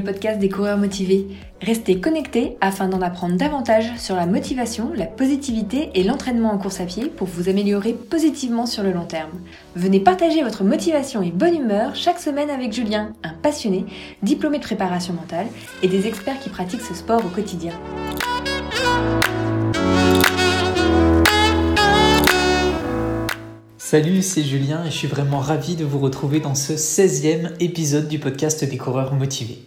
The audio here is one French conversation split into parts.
podcast des coureurs motivés. Restez connectés afin d'en apprendre davantage sur la motivation, la positivité et l'entraînement en course à pied pour vous améliorer positivement sur le long terme. Venez partager votre motivation et bonne humeur chaque semaine avec Julien, un passionné, diplômé de préparation mentale et des experts qui pratiquent ce sport au quotidien. Salut, c'est Julien et je suis vraiment ravi de vous retrouver dans ce 16e épisode du podcast des coureurs motivés.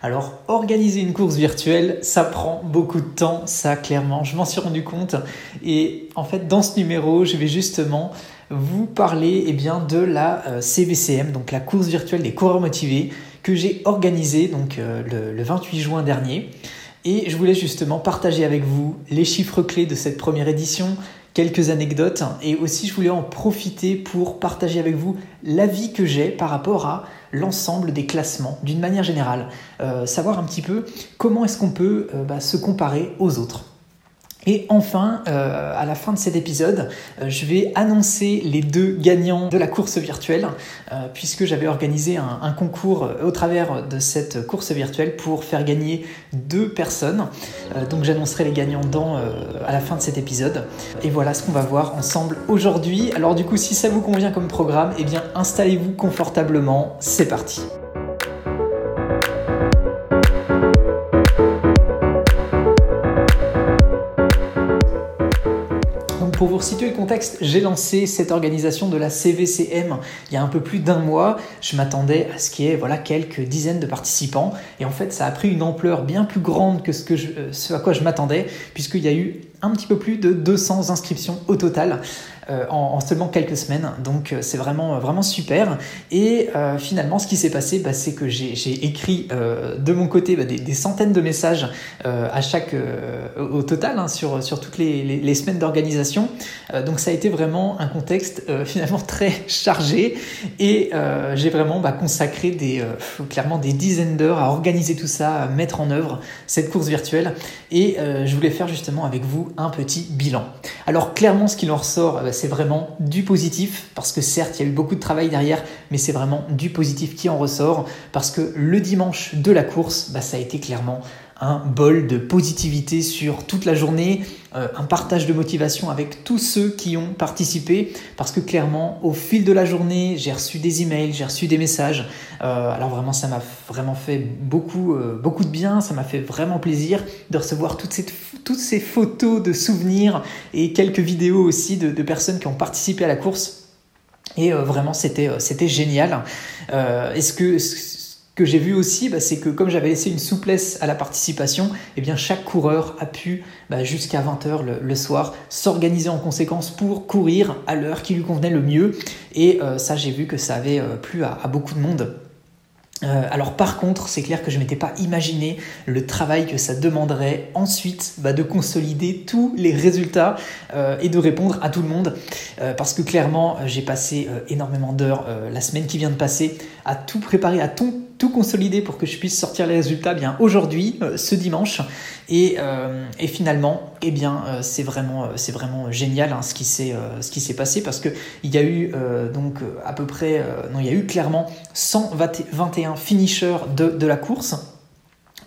Alors, organiser une course virtuelle, ça prend beaucoup de temps, ça clairement, je m'en suis rendu compte. Et en fait, dans ce numéro, je vais justement vous parler eh de la CVCM, euh, donc la course virtuelle des coureurs motivés, que j'ai organisée donc, euh, le, le 28 juin dernier. Et je voulais justement partager avec vous les chiffres clés de cette première édition, quelques anecdotes et aussi je voulais en profiter pour partager avec vous l'avis que j'ai par rapport à l'ensemble des classements d'une manière générale, euh, savoir un petit peu comment est-ce qu'on peut euh, bah, se comparer aux autres. Et enfin, euh, à la fin de cet épisode, euh, je vais annoncer les deux gagnants de la course virtuelle, euh, puisque j'avais organisé un, concours au travers de cette course virtuelle pour faire gagner deux personnes. donc j'annoncerai les gagnants dans, à la fin de cet épisode. Et voilà ce qu'on va voir ensemble aujourd'hui. Alors du coup, si ça vous convient comme programme, eh bien installez-vous confortablement. C'est parti. Pour vous situer le contexte, j'ai lancé cette organisation de la CVCM il y a un peu plus d'un mois. Je m'attendais à ce qu'il y ait voilà, quelques dizaines de participants. Et en fait, ça a pris une ampleur bien plus grande que ce, euh, ce à quoi je m'attendais, puisqu'il y a eu un petit peu plus de 200 inscriptions au total. Euh, en, seulement quelques semaines. Donc euh, c'est vraiment, euh, vraiment super. Et finalement, ce qui s'est passé, bah, c'est que j'ai écrit de mon côté bah, des, centaines de messages à chaque, au total hein, sur, toutes les, les, semaines d'organisation. donc ça a été vraiment un contexte finalement très chargé et j'ai vraiment bah, consacré des, clairement des dizaines d'heures à organiser tout ça, à mettre en œuvre cette course virtuelle. Et je voulais faire justement avec vous un petit bilan. Alors clairement, ce qui en ressort, c'est vraiment du positif, parce que certes, il y a eu beaucoup de travail derrière, mais c'est vraiment du positif qui en ressort, parce que le dimanche de la course, bah, ça a été clairement un bol de positivité sur toute la journée, euh, un partage de motivation avec tous ceux qui ont participé, parce que clairement, au fil de la journée, j'ai reçu des emails, j'ai reçu des messages. Euh, alors vraiment, ça m'a vraiment fait beaucoup, euh, beaucoup de bien, ça m'a fait vraiment plaisir de recevoir toutes ces, photos de souvenirs et quelques vidéos aussi de, de personnes qui ont participé à la course. Et vraiment, c'était c'était génial. Est-ce que que j'ai vu aussi, bah, c'est que comme j'avais laissé une souplesse à la participation, eh bien chaque coureur a pu, bah, jusqu'à 20h le, soir, s'organiser en conséquence pour courir à l'heure qui lui convenait le mieux. Et euh, ça, j'ai vu que ça avait euh, plu à, beaucoup de monde. Euh, alors par contre, c'est clair que je ne m'étais pas imaginé le travail que ça demanderait ensuite bah, de consolider tous les résultats et de répondre à tout le monde. parce que clairement, j'ai passé énormément d'heures la semaine qui vient de passer à tout préparer, à tout tout consolider pour que je puisse sortir les résultats bien aujourd'hui, euh, ce dimanche. Et, euh, et, finalement, eh bien, euh, c'est vraiment, génial hein, ce qui s'est, passé parce que il y a eu donc à peu près, non, il y a eu clairement 121 finishers de la course.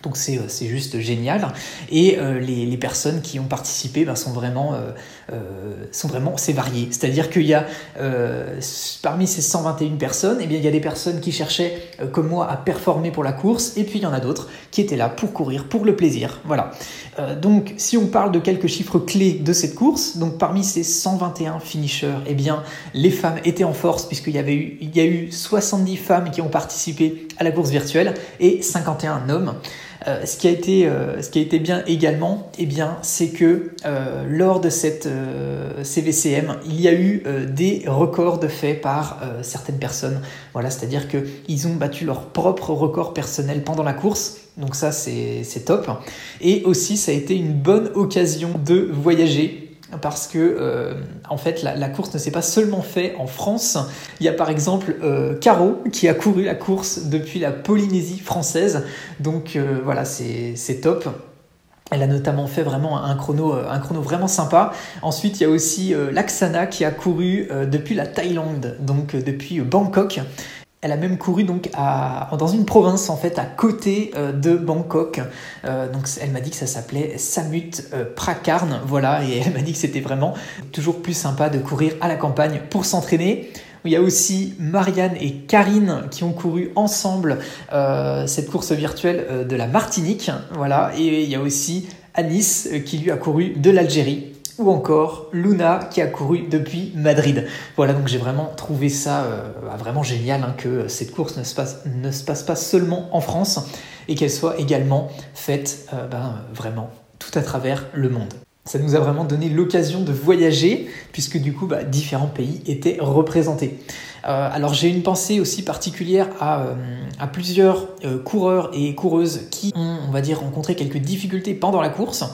Donc c'est, c'est juste génial. Et les, les, personnes qui ont participé ben, sont vraiment euh, sont vraiment c'est varié. C'est-à-dire qu'il y a euh, parmi ces 121 personnes, eh il y a des personnes qui cherchaient euh, comme moi à performer pour la course, et puis il y en a d'autres qui étaient là pour courir, pour le plaisir. Voilà. donc si on parle de quelques chiffres clés de cette course, donc parmi ces 121 finishers, eh bien les femmes étaient en force puisqu'il y avait eu il y a eu 70 femmes qui ont participé à la course virtuelle et 51 hommes. Euh, ce, qui a été, euh, ce qui a été bien également, eh bien, c'est que euh, lors de cette CVCM, il y a eu des records de faits par certaines personnes. Voilà, c'est-à-dire qu'ils ont battu leur propre record personnel pendant la course. Donc ça, c'est top. Et aussi, ça a été une bonne occasion de voyager parce que euh, en fait la, course ne s'est pas seulement fait en France. Il y a par exemple euh, Caro qui a couru la course depuis la Polynésie française. Donc euh, voilà, c'est top. Elle a notamment fait vraiment un chrono, un chrono vraiment sympa. Ensuite, il y a aussi Laksana qui a couru depuis la Thaïlande, donc depuis Bangkok. Elle a même couru donc à, dans une province en fait à côté euh, de Bangkok. Euh, donc elle m'a dit que ça s'appelait Samut euh, Prakarn, voilà, et elle m'a dit que c'était vraiment toujours plus sympa de courir à la campagne pour s'entraîner. Il y a aussi Marianne et Karine qui ont couru ensemble cette course virtuelle de la Martinique, voilà, et il y a aussi Anis qui lui a couru de l'Algérie ou encore Luna qui a couru depuis Madrid. Voilà, donc j'ai vraiment trouvé ça euh, bah, vraiment génial hein, que cette course ne se, passe, ne se passe pas seulement en France et qu'elle soit également faite euh, ben, vraiment tout à travers le monde. Ça nous a vraiment donné l'occasion de voyager puisque du coup bah, différents pays étaient représentés. Euh, alors j'ai une pensée aussi particulière à, à plusieurs coureurs et coureuses qui ont, on va dire, rencontré quelques difficultés pendant la course.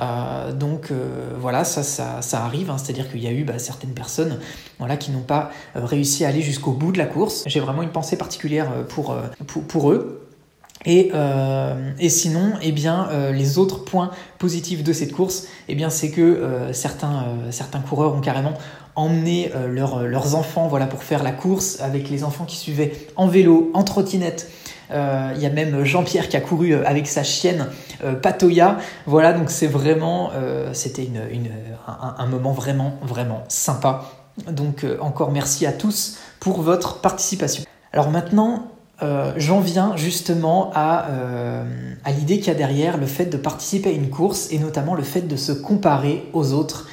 Euh, donc euh, voilà, ça, ça, arrive, hein. c'est-à-dire qu'il y a eu bah, certaines personnes voilà, qui n'ont pas euh, réussi à aller jusqu'au bout de la course. J'ai vraiment une pensée particulière pour, eux. Et, et, sinon, eh bien, les autres points positifs de cette course, eh bien, c'est que certains, certains coureurs ont carrément emmené leurs enfants voilà, pour faire la course avec les enfants qui suivaient en vélo, en trottinette. Euh, il y a même Jean-Pierre qui a couru euh, avec sa chienne euh, Patoya. Voilà, donc c'est vraiment, c'était un, moment vraiment, vraiment sympa. Donc encore merci à tous pour votre participation. Alors maintenant, j'en viens justement à, à l'idée qu'il y a derrière le fait de participer à une course et notamment le fait de se comparer aux autres.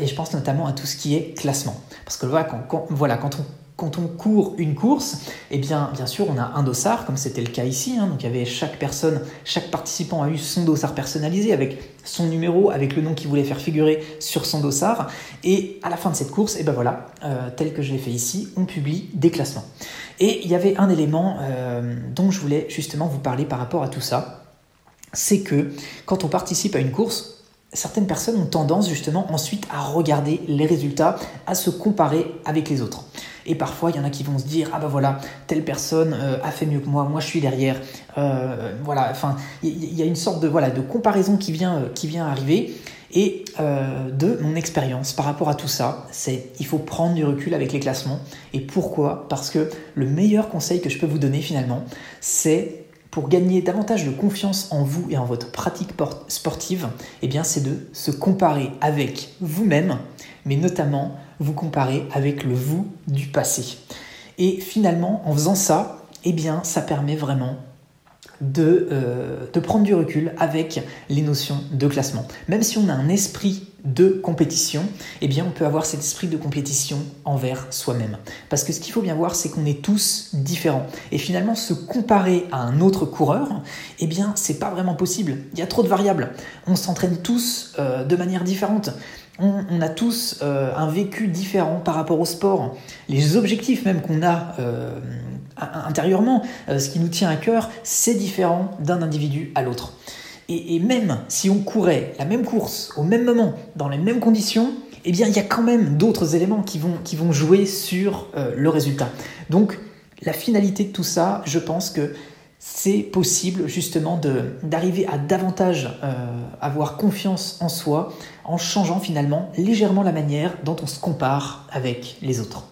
et je pense notamment à tout ce qui est classement. Parce que voilà, voilà, quand on quand on court une course, eh bien, bien sûr, on a un dossard, comme c'était le cas ici. Hein. donc, avait chaque personne, chaque participant a eu son dossard personnalisé avec son numéro, avec le nom qu'il voulait faire figurer sur son dossard. Et à la fin de cette course, eh ben voilà, euh, tel que je l'ai fait ici, on publie des classements. Et il y avait un élément euh, dont je voulais justement vous parler par rapport à tout ça. C'est que quand on participe à une course, certaines personnes ont tendance justement ensuite à regarder les résultats, à se comparer avec les autres. Et parfois, il y en a qui vont se dire ah ben voilà, telle personne euh, a fait mieux que moi, moi je suis derrière. Euh, voilà, enfin, il y, a une sorte de voilà de comparaison qui vient euh, qui vient arriver. Et de mon expérience par rapport à tout ça, c'est il faut prendre du recul avec les classements. Et pourquoi? Parce que le meilleur conseil que je peux vous donner finalement, c'est pour gagner davantage de confiance en vous et en votre pratique sportive, eh bien c'est de se comparer avec vous-même, mais notamment vous comparer avec le vous du passé. Et finalement, en faisant ça, eh bien ça permet vraiment de, euh, de prendre du recul avec les notions de classement. Même si on a un esprit de compétition, eh bien on peut avoir cet esprit de compétition envers soi-même. Parce que ce qu'il faut bien voir, c'est qu'on est tous différents. Et finalement, se comparer à un autre coureur, eh bien c'est pas vraiment possible. Il y a trop de variables. On s'entraîne tous euh, de manière différente. On, a tous euh, un vécu différent par rapport au sport. Les objectifs même qu'on a intérieurement, euh, ce qui nous tient à cœur, c'est différent d'un individu à l'autre. Et, même si on courait la même course au même moment, dans les mêmes conditions, eh bien, il y a quand même d'autres éléments qui vont, qui vont jouer sur euh, le résultat. Donc, la finalité de tout ça, je pense que c'est possible justement d'arriver à davantage euh, avoir confiance en soi en changeant finalement légèrement la manière dont on se compare avec les autres.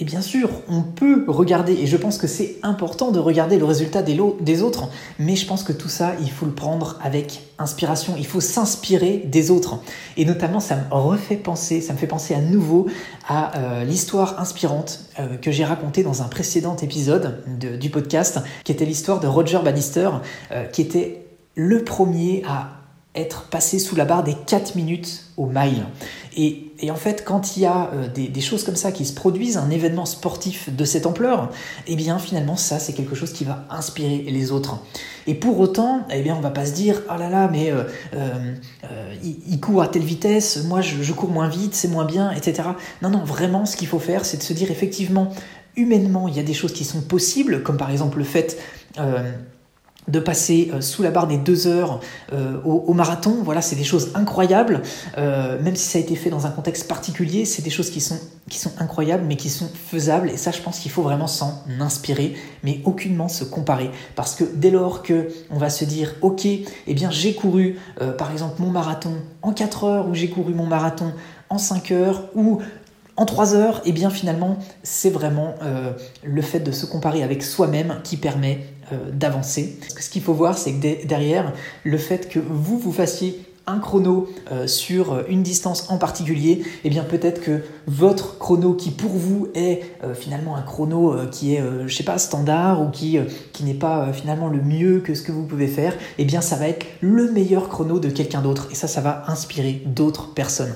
Et bien sûr, on peut regarder, et je pense que c'est important de regarder le résultat des, autres, mais je pense que tout ça, il faut le prendre avec inspiration, il faut s'inspirer des autres. Et notamment, ça me refait penser, ça me fait penser à nouveau à euh, l'histoire inspirante euh, que j'ai racontée dans un précédent épisode du podcast, qui était l'histoire de Roger Bannister, euh, qui était le premier à être passé sous la barre des 4 minutes au mile. Et, en fait, quand il y a euh, des, choses comme ça qui se produisent, un événement sportif de cette ampleur, eh bien finalement ça c'est quelque chose qui va inspirer les autres. Et pour autant, eh bien on va pas se dire oh là là mais euh, euh, il, court à telle vitesse, moi je cours moins vite, c'est moins bien, etc. Non non, vraiment ce qu'il faut faire, c'est de se dire effectivement humainement il y a des choses qui sont possibles, comme par exemple le fait de passer euh, sous la barre des deux heures euh, au, marathon, voilà, c'est des choses incroyables. Euh, même si ça a été fait dans un contexte particulier, c'est des choses qui sont, incroyables, mais qui sont faisables. Et ça, je pense qu'il faut vraiment s'en inspirer, mais aucunement se comparer. Parce que dès lors que on va se dire, ok, eh bien j'ai couru, par exemple, mon marathon en 4 heures, ou j'ai couru mon marathon en 5 heures, ou en trois heures, eh bien finalement, c'est vraiment le fait de se comparer avec soi-même qui permet d'avancer. Ce qu'il faut voir, c'est que derrière, le fait que vous, vous fassiez un chrono euh, sur une distance en particulier, et eh bien peut-être que votre chrono qui pour vous est finalement un chrono qui est, je sais pas, standard ou qui, qui n'est pas finalement le mieux que ce que vous pouvez faire, eh bien ça va être le meilleur chrono de quelqu'un d'autre. Et ça, ça va inspirer d'autres personnes.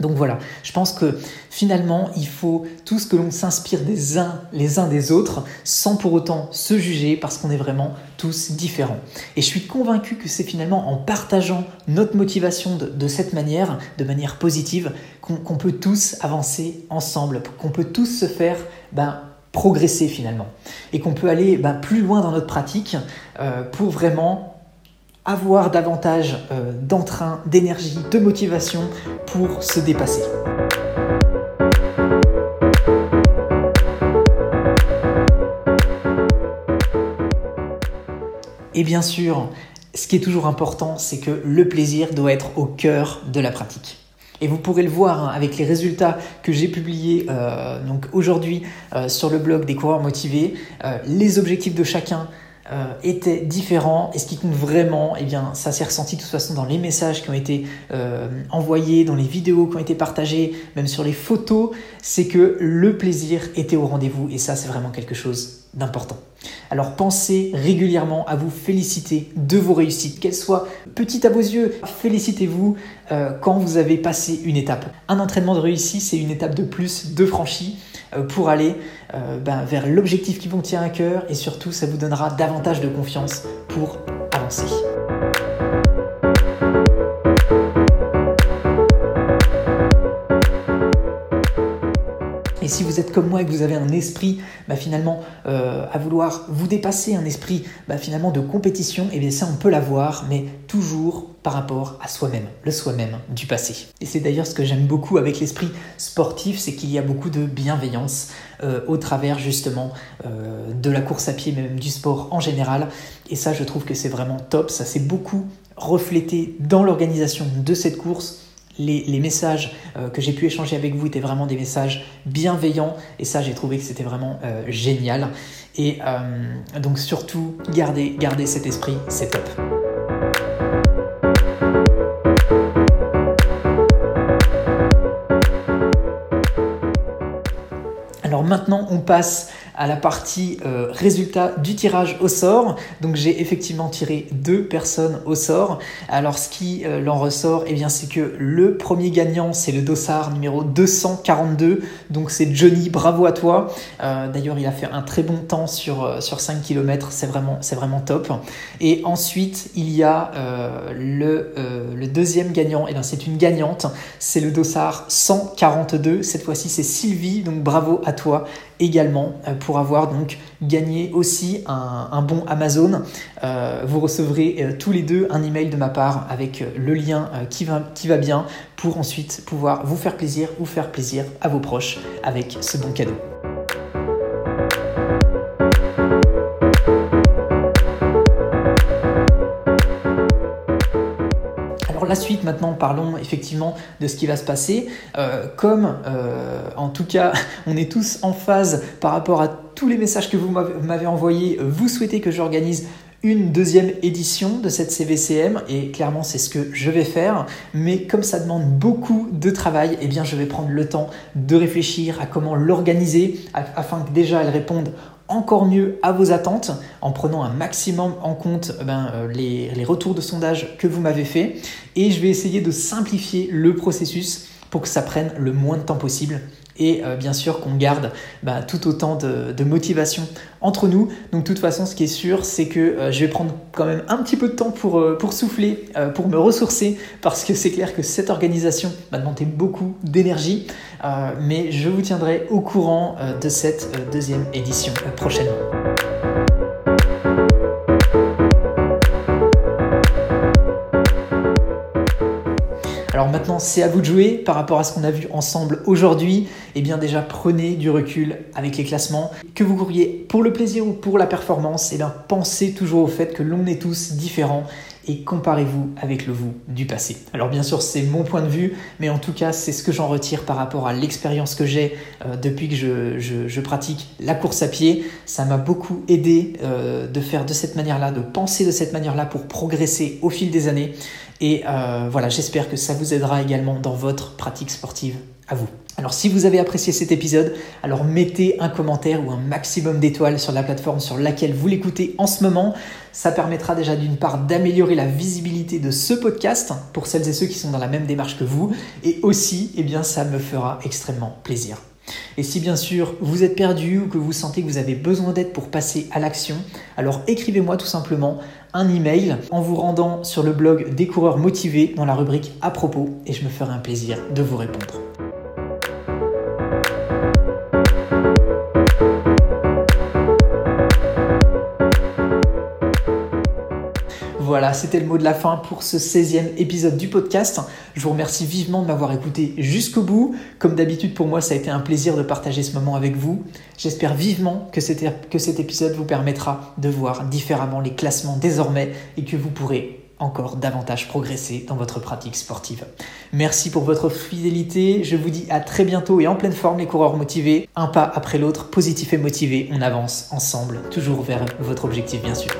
Donc voilà, je pense que finalement, il faut tout ce que l'on s'inspire des uns les uns des autres sans pour autant se juger parce qu'on est vraiment tous différents. Et je suis convaincu que c'est finalement en partageant notre motivation de, cette manière, de manière positive, qu'on peut tous avancer ensemble, qu'on peut tous se faire ben, progresser finalement. Et qu'on peut aller ben, plus loin dans notre pratique euh, pour vraiment avoir davantage euh, d'entrain, d'énergie, de motivation pour se dépasser. Et bien sûr, ce qui est toujours important, c'est que le plaisir doit être au cœur de la pratique. Et vous pourrez le voir hein, avec les résultats que j'ai publiés euh, aujourd'hui euh, sur le blog des coureurs motivés, les objectifs de chacun, euh, était différent. Et ce qui compte vraiment, eh bien, ça s'est ressenti de toute façon dans les messages qui ont été euh, envoyés, dans les vidéos qui ont été partagées, même sur les photos, c'est que le plaisir était au rendez-vous. Et ça, c'est vraiment quelque chose d'important. Alors pensez régulièrement à vous féliciter de vos réussites, qu'elles soient petites à vos yeux. Félicitez-vous euh, quand vous avez passé une étape. Un entraînement de réussite, c'est une étape de plus, de franchie. Euh, pour aller euh, ben, vers l'objectif qui vous tient à cœur et surtout ça vous donnera davantage de confiance pour avancer. Et si vous êtes comme moi et que vous avez un esprit bah, finalement euh, à vouloir vous dépasser, un esprit bah, finalement de compétition, et eh bien ça on peut l'avoir, mais toujours par rapport à soi-même, le soi-même du passé. Et c'est d'ailleurs ce que j'aime beaucoup avec l'esprit sportif, c'est qu'il y a beaucoup de bienveillance euh, au travers justement euh, de la course à pied, mais même du sport en général. Et ça je trouve que c'est vraiment top, ça s'est beaucoup reflété dans l'organisation de cette course les, messages euh, que j'ai pu échanger avec vous étaient vraiment des messages bienveillants et ça j'ai trouvé que c'était vraiment génial. Et donc surtout, gardez, gardez cet esprit, c'est top. Maintenant, on passe à la partie euh, résultat du tirage au sort. Donc j'ai effectivement tiré deux personnes au sort. Alors ce qui euh, l'en ressort, eh bien c'est que le premier gagnant c'est le dossard numéro 242. Donc c'est Johnny, bravo à toi. Euh, d'ailleurs il a fait un très bon temps sur, sur 5 km, c'est vraiment, vraiment top. Et ensuite il y a le, le deuxième gagnant, et eh bien c'est une gagnante, c'est le dossard 142. Cette fois-ci c'est Sylvie, donc bravo à toi également euh, pour avoir donc gagné aussi un, bon Amazon. Euh, vous recevrez euh, tous les deux un email de ma part avec le lien qui va, qui va bien pour ensuite pouvoir vous faire plaisir ou faire plaisir à vos proches avec ce bon cadeau. La suite maintenant, parlons effectivement de ce qui va se passer. Euh, comme euh, en tout cas on est tous en phase par rapport à tous les messages que vous m'avez envoyés, vous souhaitez que j'organise une deuxième édition de cette CVCM et clairement c'est ce que je vais faire mais comme ça demande beaucoup de travail et eh bien je vais prendre le temps de réfléchir à comment l'organiser afin que déjà elle réponde encore mieux à vos attentes en prenant un maximum en compte eh ben, euh, les, les retours de sondage que vous m'avez fait. Et je vais essayer de simplifier le processus pour que ça prenne le moins de temps possible et euh, bien sûr qu'on garde bah, tout autant de, motivation entre nous. Donc de toute façon, ce qui est sûr, c'est que euh, je vais prendre quand même un petit peu de temps pour, pour souffler, pour me ressourcer, parce que c'est clair que cette organisation m'a demandé beaucoup d'énergie. Euh, mais je vous tiendrai au courant euh, de cette euh, deuxième édition prochainement. Maintenant, c'est à vous de jouer par rapport à ce qu'on a vu ensemble aujourd'hui. Eh bien déjà, prenez du recul avec les classements. Que vous couriez pour le plaisir ou pour la performance, eh bien pensez toujours au fait que l'on est tous différents et comparez-vous avec le vous du passé. Alors bien sûr, c'est mon point de vue, mais en tout cas, c'est ce que j'en retire par rapport à l'expérience que j'ai euh, depuis que je, pratique la course à pied. Ça m'a beaucoup aidé euh, de faire de cette manière-là, de penser de cette manière-là pour progresser au fil des années. Et euh, voilà, j'espère que ça vous aidera également dans votre pratique sportive à vous. Alors si vous avez apprécié cet épisode, alors mettez un commentaire ou un maximum d'étoiles sur la plateforme sur laquelle vous l'écoutez en ce moment. Ça permettra déjà d'une part d'améliorer la visibilité de ce podcast pour celles et ceux qui sont dans la même démarche que vous et aussi, eh bien, ça me fera extrêmement plaisir. Et si bien sûr vous êtes perdu ou que vous sentez que vous avez besoin d'aide pour passer à l'action, alors écrivez-moi tout simplement un email en vous rendant sur le blog des coureurs motivés dans la rubrique à propos et je me ferai un plaisir de vous répondre. C'était le mot de la fin pour ce 16e épisode du podcast. Je vous remercie vivement de m'avoir écouté jusqu'au bout. Comme d'habitude, pour moi, ça a été un plaisir de partager ce moment avec vous. J'espère vivement que cet épisode vous permettra de voir différemment les classements désormais et que vous pourrez encore davantage progresser dans votre pratique sportive. Merci pour votre fidélité. Je vous dis à très bientôt et en pleine forme les coureurs motivés. Un pas après l'autre, positif et motivé, on avance ensemble, toujours vers votre objectif bien sûr.